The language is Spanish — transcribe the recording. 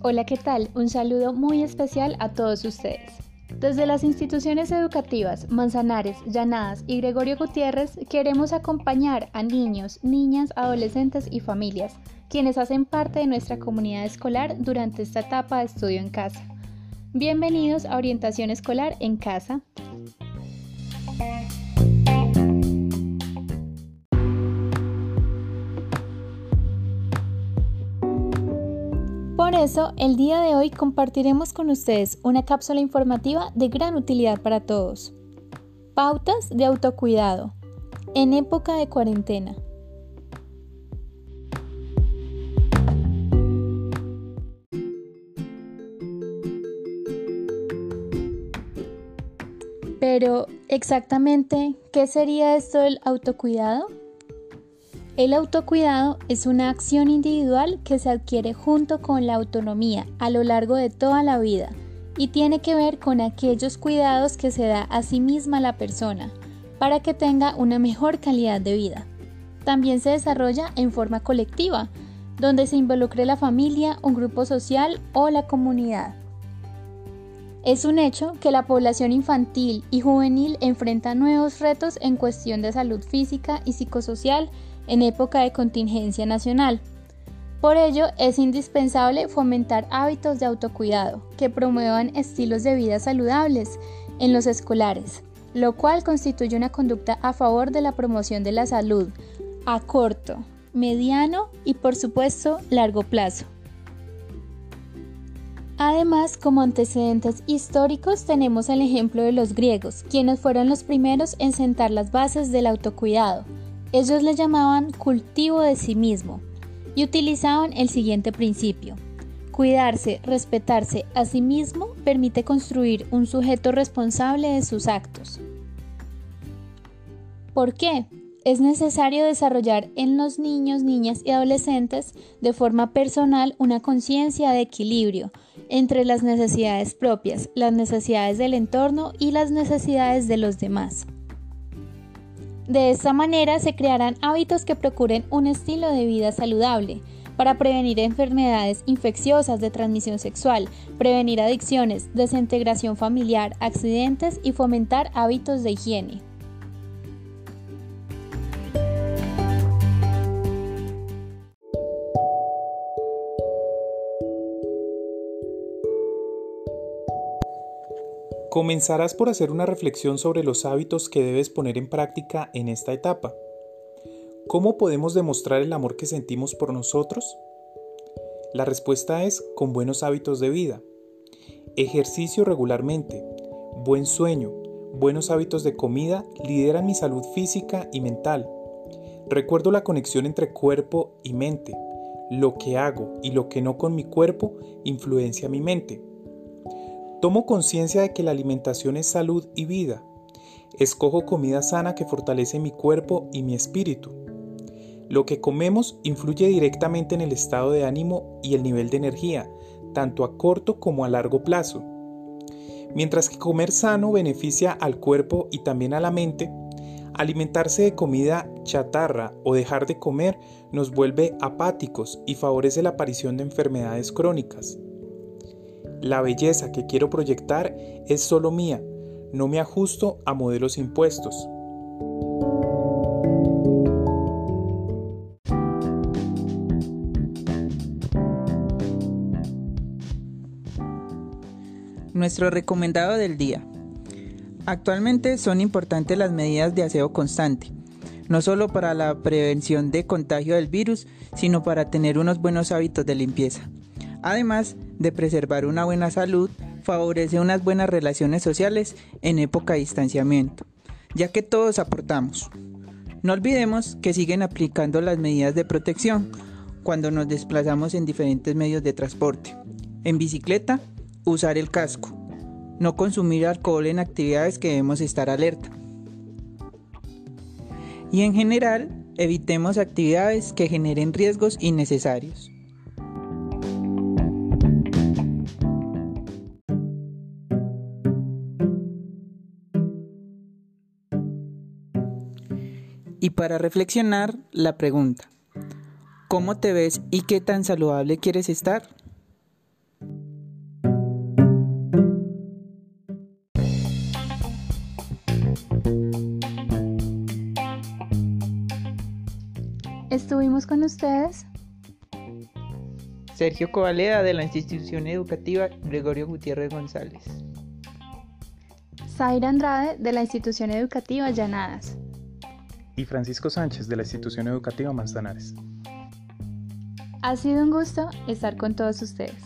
Hola, ¿qué tal? Un saludo muy especial a todos ustedes. Desde las instituciones educativas Manzanares, Llanadas y Gregorio Gutiérrez queremos acompañar a niños, niñas, adolescentes y familias, quienes hacen parte de nuestra comunidad escolar durante esta etapa de estudio en casa. Bienvenidos a Orientación Escolar en Casa. Por eso, el día de hoy compartiremos con ustedes una cápsula informativa de gran utilidad para todos. Pautas de autocuidado en época de cuarentena. Pero, exactamente, ¿qué sería esto del autocuidado? El autocuidado es una acción individual que se adquiere junto con la autonomía a lo largo de toda la vida y tiene que ver con aquellos cuidados que se da a sí misma la persona para que tenga una mejor calidad de vida. También se desarrolla en forma colectiva, donde se involucre la familia, un grupo social o la comunidad. Es un hecho que la población infantil y juvenil enfrenta nuevos retos en cuestión de salud física y psicosocial en época de contingencia nacional. Por ello, es indispensable fomentar hábitos de autocuidado que promuevan estilos de vida saludables en los escolares, lo cual constituye una conducta a favor de la promoción de la salud a corto, mediano y por supuesto largo plazo. Además, como antecedentes históricos tenemos el ejemplo de los griegos, quienes fueron los primeros en sentar las bases del autocuidado, ellos le llamaban cultivo de sí mismo y utilizaban el siguiente principio. Cuidarse, respetarse a sí mismo permite construir un sujeto responsable de sus actos. ¿Por qué? Es necesario desarrollar en los niños, niñas y adolescentes de forma personal una conciencia de equilibrio entre las necesidades propias, las necesidades del entorno y las necesidades de los demás. De esta manera se crearán hábitos que procuren un estilo de vida saludable para prevenir enfermedades infecciosas de transmisión sexual, prevenir adicciones, desintegración familiar, accidentes y fomentar hábitos de higiene. Comenzarás por hacer una reflexión sobre los hábitos que debes poner en práctica en esta etapa. ¿Cómo podemos demostrar el amor que sentimos por nosotros? La respuesta es con buenos hábitos de vida. Ejercicio regularmente, buen sueño, buenos hábitos de comida lideran mi salud física y mental. Recuerdo la conexión entre cuerpo y mente. Lo que hago y lo que no con mi cuerpo influencia mi mente. Tomo conciencia de que la alimentación es salud y vida. Escojo comida sana que fortalece mi cuerpo y mi espíritu. Lo que comemos influye directamente en el estado de ánimo y el nivel de energía, tanto a corto como a largo plazo. Mientras que comer sano beneficia al cuerpo y también a la mente, alimentarse de comida chatarra o dejar de comer nos vuelve apáticos y favorece la aparición de enfermedades crónicas. La belleza que quiero proyectar es solo mía, no me ajusto a modelos impuestos. Nuestro recomendado del día. Actualmente son importantes las medidas de aseo constante, no solo para la prevención de contagio del virus, sino para tener unos buenos hábitos de limpieza. Además de preservar una buena salud, favorece unas buenas relaciones sociales en época de distanciamiento, ya que todos aportamos. No olvidemos que siguen aplicando las medidas de protección cuando nos desplazamos en diferentes medios de transporte. En bicicleta, usar el casco. No consumir alcohol en actividades que debemos estar alerta. Y en general, evitemos actividades que generen riesgos innecesarios. Y para reflexionar, la pregunta, ¿cómo te ves y qué tan saludable quieres estar? Estuvimos con ustedes Sergio Covaleda de la institución educativa Gregorio Gutiérrez González. Zaira Andrade de la institución educativa Llanadas. Y Francisco Sánchez de la institución educativa Manzanares. Ha sido un gusto estar con todos ustedes.